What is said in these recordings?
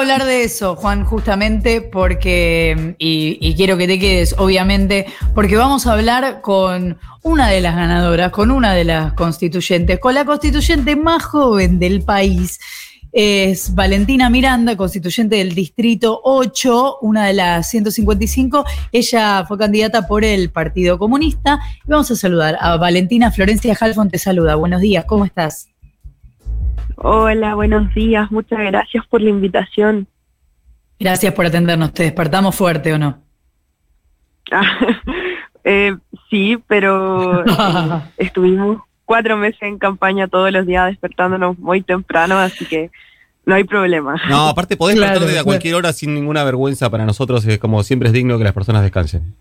hablar de eso, Juan, justamente porque, y, quiero que te quedes, obviamente, porque vamos a hablar con una de las ganadoras, con una de las constituyentes, con la constituyente más joven del país. Es Valentina Miranda, constituyente del Distrito 8, una de las 155. Ella fue candidata por el Partido Comunista. Vamos a saludar a Valentina Florencia Halfon, te saluda. Buenos días, ¿cómo estás? Hola, buenos días. Muchas gracias por la invitación. Gracias por atendernos. ¿Te despertamos fuerte o no? eh, sí, pero eh, estuvimos cuatro meses en campaña todos los días despertándonos muy temprano, así que no hay problema. No, aparte podés despertarte a cualquier hora sin ninguna vergüenza para nosotros, es como siempre es digno que las personas descansen.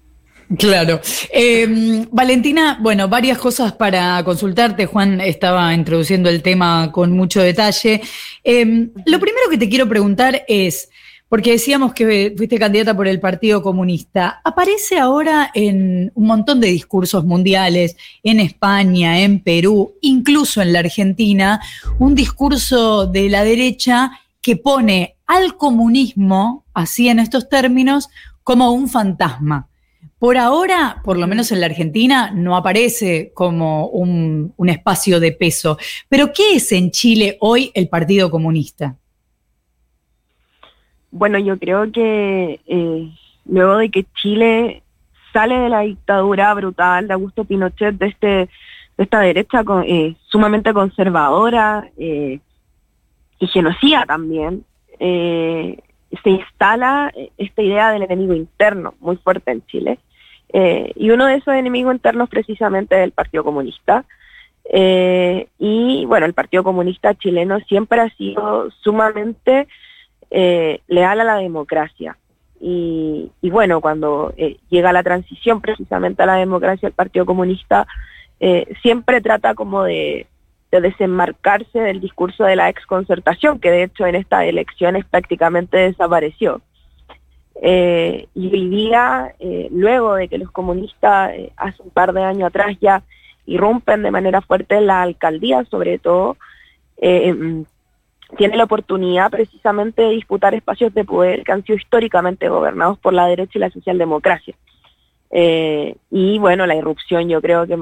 Claro. Em, Valentina, bueno, varias cosas para consultarte. Juan estaba introduciendo el tema con mucho detalle. Em, lo primero que te quiero preguntar es, porque decíamos que fuiste candidata por el Partido Comunista, aparece ahora en un montón de discursos mundiales, en España, en Perú, incluso en la Argentina, un discurso de la derecha que pone al comunismo, así en estos términos, como un fantasma. Por ahora, por lo menos en la Argentina, no aparece como un, espacio de peso. Pero ¿qué es en Chile hoy el Partido Comunista? Bueno, yo creo que eh, luego de que Chile sale de la dictadura brutal de Augusto Pinochet, de, este, de esta derecha eh, sumamente conservadora eh, y genocida también, se instala esta idea del enemigo interno muy fuerte en Chile. Eh, y uno de esos enemigos internos precisamente es el Partido Comunista. Eh, y bueno, el Partido Comunista chileno siempre ha sido sumamente eh, leal a la democracia. Y, bueno, cuando llega la transición precisamente a la democracia, el Partido Comunista siempre trata como de, de desenmarcarse del discurso de la exconcertación, que de hecho en estas elecciones prácticamente desapareció. Eh, y hoy día, eh, luego de que los comunistas eh, hace un par de años atrás ya irrumpen de manera fuerte en la alcaldía, sobre todo, mm, tiene la oportunidad precisamente de disputar espacios de poder que han sido históricamente gobernados por la derecha y la socialdemocracia. y bueno, la irrupción yo creo que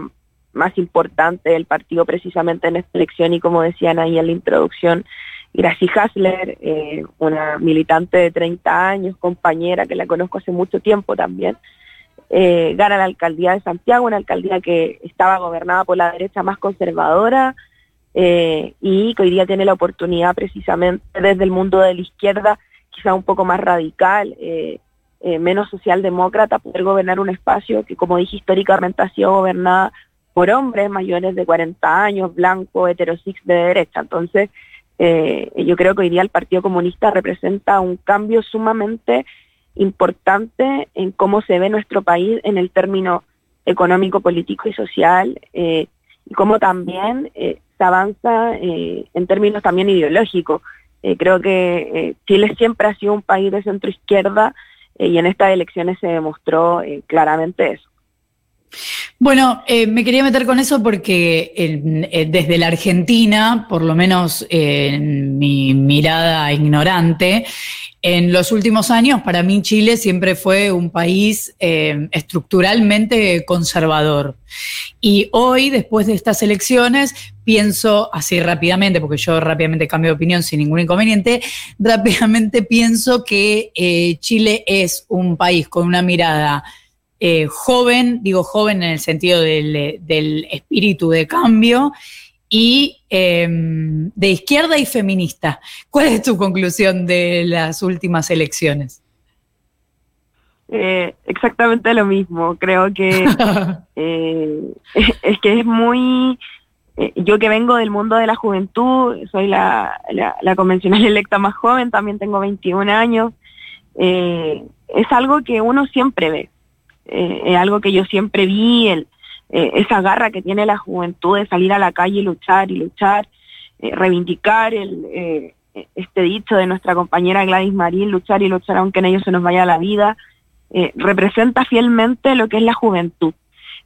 más importante del partido precisamente en esta elección y como decían ahí en la introducción, Gracie Hasler, eh, una militante de 30 años, compañera que la conozco hace mucho tiempo también, eh, gana la alcaldía de Santiago, una alcaldía que estaba gobernada por la derecha más conservadora eh, y que hoy día tiene la oportunidad precisamente desde el mundo de la izquierda, quizá un poco más radical, menos socialdemócrata, poder gobernar un espacio que, como dije, históricamente ha sido gobernada por hombres mayores de 40 años, blancos, heterosexuales de derecha. Entonces, eh, yo creo que hoy día el Partido Comunista representa un cambio sumamente importante en cómo se ve nuestro país en el término económico, político y social, eh, y cómo también eh, se avanza en términos también ideológicos. creo que Chile siempre ha sido un país de centro izquierda y en estas elecciones se demostró claramente eso. Bueno, eh, me quería meter con eso porque eh, desde la Argentina, por lo menos en mi mirada ignorante, en los últimos años para mí Chile siempre fue un país eh, estructuralmente conservador. Y hoy, después de estas elecciones, pienso así rápidamente, porque yo rápidamente cambio de opinión sin ningún inconveniente, rápidamente pienso que Chile es un país con una mirada eh, joven, digo joven en el sentido del, espíritu de cambio, y em, de izquierda y feminista. ¿Cuál es tu conclusión de las últimas elecciones? Eh, exactamente lo mismo. Creo que eh, es que es muy. yo que vengo del mundo de la juventud, soy la, la convencional electa más joven, también tengo 21 años. es algo que uno siempre ve eh, es algo que yo siempre vi, el, eh, esa garra que tiene la juventud de salir a la calle y luchar y luchar, eh, reivindicar el, este dicho de nuestra compañera Gladys Marín, luchar y luchar aunque en ellos se nos vaya la vida, representa fielmente lo que es la juventud.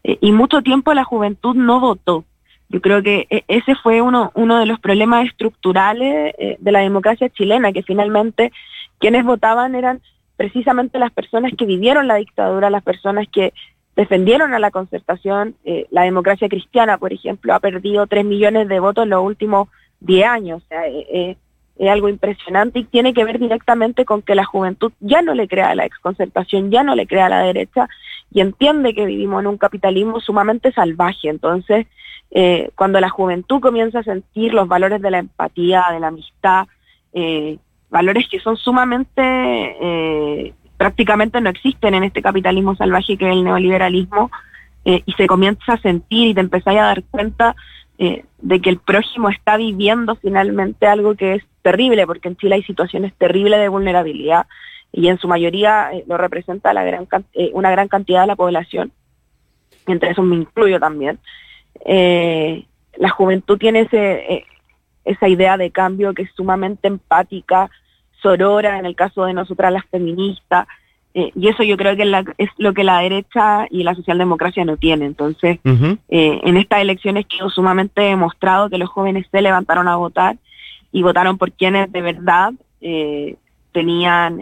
y mucho tiempo la juventud no votó. Yo creo que ese fue uno, uno de los problemas estructurales de la democracia chilena, que finalmente quienes votaban eran precisamente las personas que vivieron la dictadura, las personas que defendieron a la concertación. Eh, la democracia cristiana, por ejemplo, ha perdido 3 millones de votos en los últimos 10 años. O sea, eh, eh, es algo impresionante y tiene que ver directamente con que la juventud ya no le crea a la exconcertación, ya no le crea a la derecha y entiende que vivimos en un capitalismo sumamente salvaje. Entonces, cuando la juventud comienza a sentir los valores de la empatía, de la amistad, valores que son sumamente prácticamente no existen en este capitalismo salvaje que es el neoliberalismo, eh, y se comienza a sentir y te empezáis a dar cuenta eh, de que el prójimo está viviendo finalmente algo que es terrible, porque en Chile hay situaciones terribles de vulnerabilidad y en su mayoría eh, lo representa la gran, una gran cantidad de la población, entre esos me incluyo también. la juventud tiene ese, esa idea de cambio que es sumamente empática, sorora, en el caso de nosotras las feministas, eh, y eso yo creo que es lo que la derecha y la socialdemocracia no tienen. Entonces, eh, en estas elecciones quedó sumamente demostrado que los jóvenes se levantaron a votar y votaron por quienes de verdad eh, tenían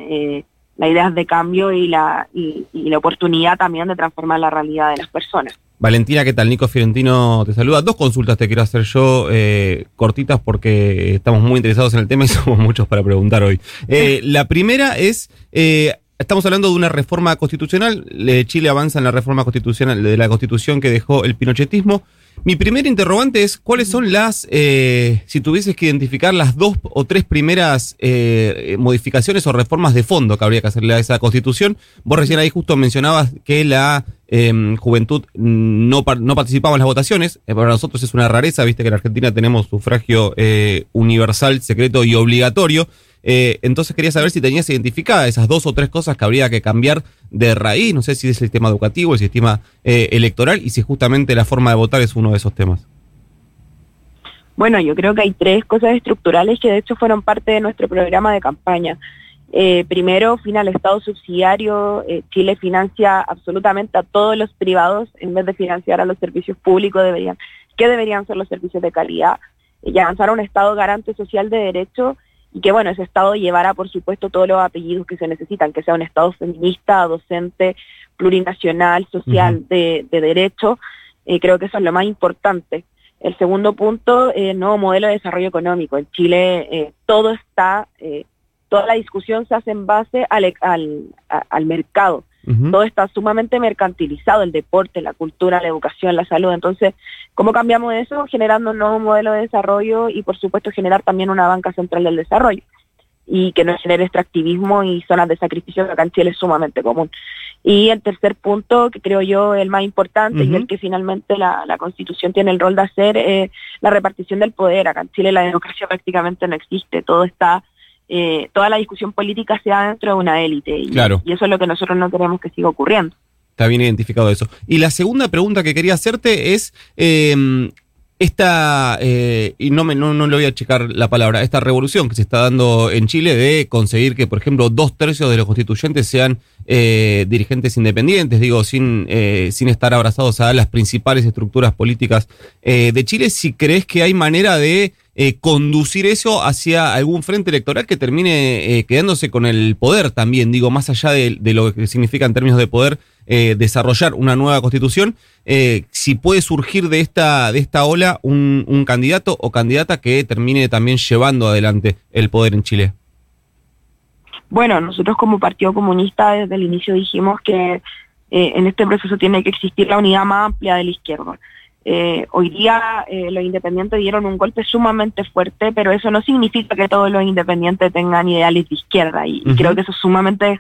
las ideas de cambio y la, y la oportunidad también de transformar la realidad de las personas. Valentina, ¿qué tal? Nico Fiorentino te saluda. Dos consultas te quiero hacer yo, eh, cortitas, porque estamos muy interesados en el tema y somos muchos para preguntar hoy. Eh, la primera es, eh, estamos hablando de una reforma constitucional. Chile avanza en la reforma constitucional de la constitución que dejó el pinochetismo. Mi primer interrogante es, ¿cuáles son las, eh, si tuvieses que identificar las dos o tres primeras eh, modificaciones o reformas de fondo que habría que hacerle a esa constitución? Vos recién ahí justo mencionabas que la em, juventud no, no participaba en las votaciones. Eh, para nosotros es una rareza, viste que en Argentina tenemos sufragio universal, secreto y obligatorio. Eh, entonces quería saber si tenías identificadas esas dos o tres cosas que habría que cambiar de raíz, no sé si es el sistema educativo, el sistema eh, electoral y si justamente la forma de votar es uno de esos temas. Bueno, yo creo que hay tres cosas estructurales que de hecho fueron parte de nuestro programa de campaña. Eh, primero, fin al Estado subsidiario. Chile financia absolutamente a todos los privados en vez de financiar a los servicios públicos. Deberían, ¿Qué deberían ser los servicios de calidad? y avanzar a un Estado garante social de derecho y que bueno, ese Estado llevará por supuesto todos los apellidos que se necesitan, que sea un Estado feminista, docente, plurinacional, social, de, derecho, eh, creo que eso es lo más importante. El segundo punto, el eh, nuevo modelo de desarrollo económico. En Chile eh, todo está, toda la discusión se hace en base al, al, al mercado. Todo está sumamente mercantilizado, el deporte, la cultura, la educación, la salud. Entonces, ¿cómo cambiamos eso? Generando un nuevo modelo de desarrollo y, por supuesto, generar también una banca central del desarrollo y que no genere extractivismo y zonas de sacrificio que acá en Chile es sumamente común. Y el tercer punto, que creo yo el más importante y el que finalmente la, Constitución tiene el rol de hacer, es la repartición del poder. Acá en Chile la democracia prácticamente no existe, todo está eh, toda la discusión política sea dentro de una élite. Y, y eso es lo que nosotros no queremos que siga ocurriendo. Está bien identificado eso. Y la segunda pregunta que quería hacerte es, eh, esta, eh, y no, me, no, no le voy a checar la palabra, esta revolución que se está dando en Chile de conseguir que, por ejemplo, dos tercios de los constituyentes sean eh, dirigentes independientes, digo, sin, eh, sin estar abrazados a las principales estructuras políticas de Chile, si crees que hay manera de conducir eso hacia algún frente electoral que termine quedándose con el poder también, digo, más allá de, lo que significa en términos de poder eh, desarrollar una nueva constitución, eh, si puede surgir de esta, de esta ola un, candidato o candidata que termine también llevando adelante el poder en Chile. Bueno, nosotros como Partido Comunista desde el inicio dijimos que eh, en este proceso tiene que existir la unidad más amplia de la izquierda. Hoy día los independientes dieron un golpe sumamente fuerte, pero eso no significa que todos los independientes tengan ideales de izquierda y, creo que eso es sumamente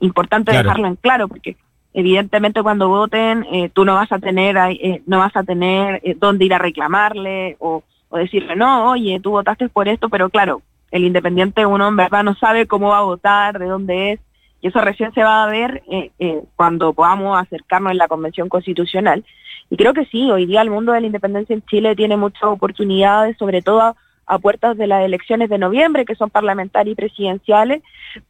importante dejarlo en claro, porque evidentemente cuando voten eh, tú no vas a tener eh, no vas a tener eh, dónde ir a reclamarle o, decirle no oye tú votaste por esto pero claro el independiente uno en verdad no sabe cómo va a votar de dónde es y eso recién se va a ver cuando podamos acercarnos en la convención constitucional y creo que sí hoy día el mundo de la independencia en Chile tiene muchas oportunidades sobre todo a puertas de las elecciones de noviembre, que son parlamentarias y presidenciales,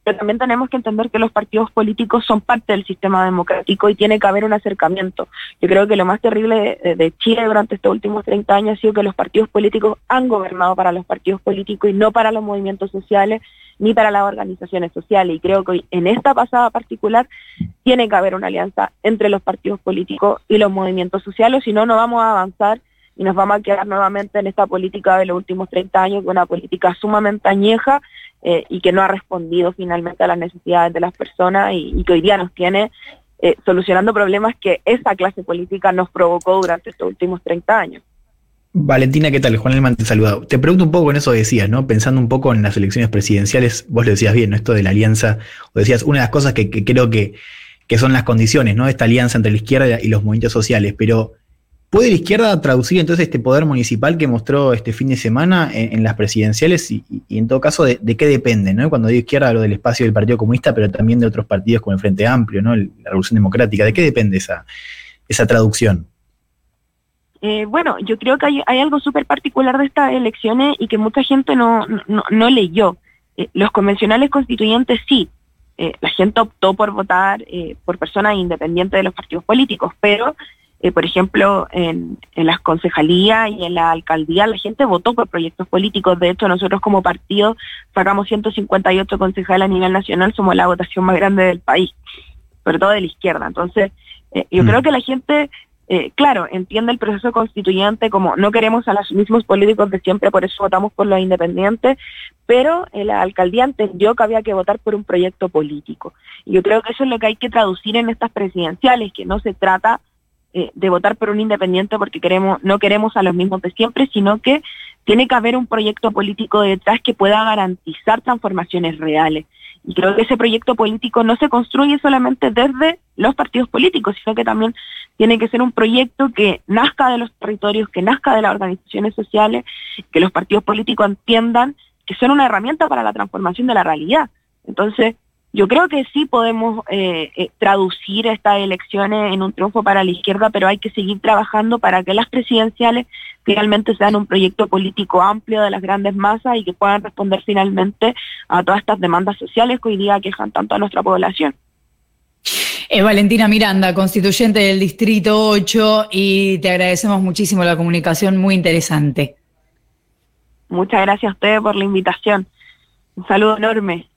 pero también tenemos que entender que los partidos políticos son parte del sistema democrático y tiene que haber un acercamiento. Yo creo que lo más terrible de, Chile durante estos últimos 30 años ha sido que los partidos políticos han gobernado para los partidos políticos y no para los movimientos sociales ni para las organizaciones sociales. Y creo que en esta pasada particular tiene que haber una alianza entre los partidos políticos y los movimientos sociales, si no, no vamos a avanzar y nos vamos a quedar nuevamente en esta política de los últimos 30 años, que una política sumamente añeja eh, y que no ha respondido finalmente a las necesidades de las personas y, que hoy día nos tiene eh, solucionando problemas que esa clase política nos provocó durante estos últimos 30 años. Valentina, ¿qué tal? Juan Elman te saluda. Te pregunto un poco con eso que decías, ¿no? Pensando un poco en las elecciones presidenciales, vos lo decías bien, ¿no? Esto de la alianza, o decías, una de las cosas que, creo que, que, son las condiciones, ¿no? Esta alianza entre la izquierda y los movimientos sociales, pero ¿Puede la izquierda traducir entonces este poder municipal que mostró este fin de semana en, las presidenciales y, en todo caso de, qué depende? ¿no? Cuando digo izquierda hablo del espacio del Partido Comunista, pero también de otros partidos como el Frente Amplio, ¿no? la Revolución Democrática. ¿De qué depende esa, esa traducción? Eh, bueno, yo creo que hay, algo súper particular de estas elecciones y que mucha gente no, no, leyó. Eh, los convencionales constituyentes sí, eh, la gente optó por votar por personas independientes de los partidos políticos, pero eh, por ejemplo, en, en las concejalías y en la alcaldía la gente votó por proyectos políticos. De hecho, nosotros como partido sacamos 158 concejales a nivel nacional, somos la votación más grande del país, sobre todo de la izquierda. Entonces, eh, yo creo mm. que la gente, eh, claro, entiende el proceso constituyente como no queremos a los mismos políticos de siempre, por eso votamos por los independientes, pero la alcaldía entendió que había que votar por un proyecto político. Y yo creo que eso es lo que hay que traducir en estas presidenciales, que no se trata eh, de votar por un independiente porque queremos, no queremos a los mismos de siempre, sino que tiene que haber un proyecto político detrás que pueda garantizar transformaciones reales. Y creo que ese proyecto político no se construye solamente desde los partidos políticos, sino que también tiene que ser un proyecto que nazca de los territorios, que nazca de las organizaciones sociales, que los partidos políticos entiendan que son una herramienta para la transformación de la realidad. Entonces, yo creo que sí podemos eh, eh, traducir estas elecciones en un triunfo para la izquierda, pero hay que seguir trabajando para que las presidenciales finalmente sean un proyecto político amplio de las grandes masas y que puedan responder finalmente a todas estas demandas sociales que hoy día quejan tanto a nuestra población. Es Valentina Miranda, constituyente del Distrito 8, y te agradecemos muchísimo la comunicación, muy interesante. Muchas gracias a ustedes por la invitación. Un saludo enorme.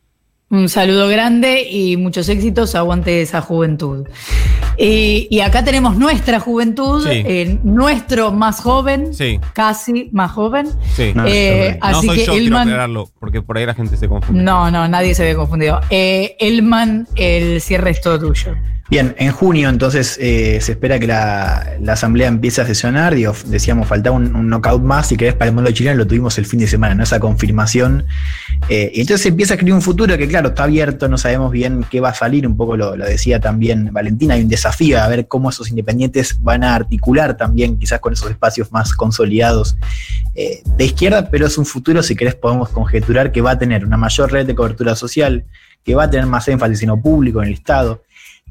Un saludo grande y muchos éxitos. Aguante esa juventud. Y acá tenemos nuestra juventud, eh, nuestro más joven, casi más joven. Sí. Eh, así que yo, Elman, quiero aclararlo, porque por ahí la gente se confunde. No, no, nadie se ve confundido. Eh, Elman, el cierre es todo tuyo. Bien, en junio entonces eh, se espera que la, asamblea empiece a sesionar, digo, decíamos faltaba un, knockout más, si querés, para el mundo chileno lo tuvimos el fin de semana, ¿no? Esa confirmación. Eh, y entonces empieza a escribir un futuro que claro, está abierto, no sabemos bien qué va a salir, un poco lo, decía también Valentina, hay un desafío a ver cómo esos independientes van a articular también quizás con esos espacios más consolidados eh, de izquierda, pero es un futuro, si querés, podemos conjeturar que va a tener una mayor red de cobertura social, que va a tener más énfasis en lo público, en el Estado,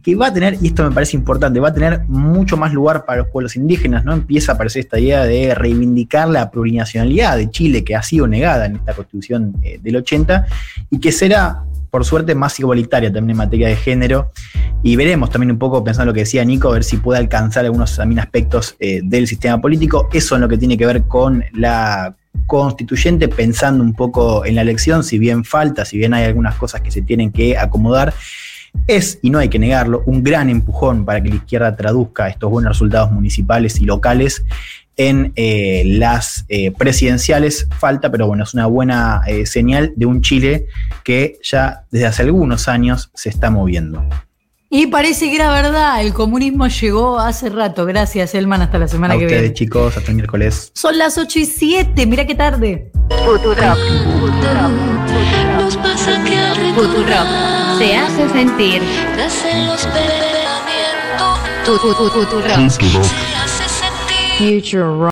que va a tener, y esto me parece importante, va a tener mucho más lugar para los pueblos indígenas, ¿no? Empieza a aparecer esta idea de reivindicar la plurinacionalidad de Chile, que ha sido negada en esta constitución eh, del 80, y que será, por suerte, más igualitaria también en materia de género. Y veremos también un poco, pensando en lo que decía Nico, a ver si puede alcanzar algunos también aspectos eh, del sistema político. Eso en lo que tiene que ver con la constituyente, pensando un poco en la elección, si bien falta, si bien hay algunas cosas que se tienen que acomodar es, y no hay que negarlo, un gran empujón para que la izquierda traduzca estos buenos resultados municipales y locales en eh, las eh, presidenciales. Falta, pero bueno, es una buena señal de un Chile que ya desde hace algunos años se está moviendo. Y parece que era verdad, el comunismo llegó hace rato. Gracias, Elman, hasta la semana que ustedes, viene. chicos, hasta el miércoles. Son las 8 y 7, mira qué tarde. Futurock. Nos pasa que Futurock se hace sentir. Sentir. Future rock.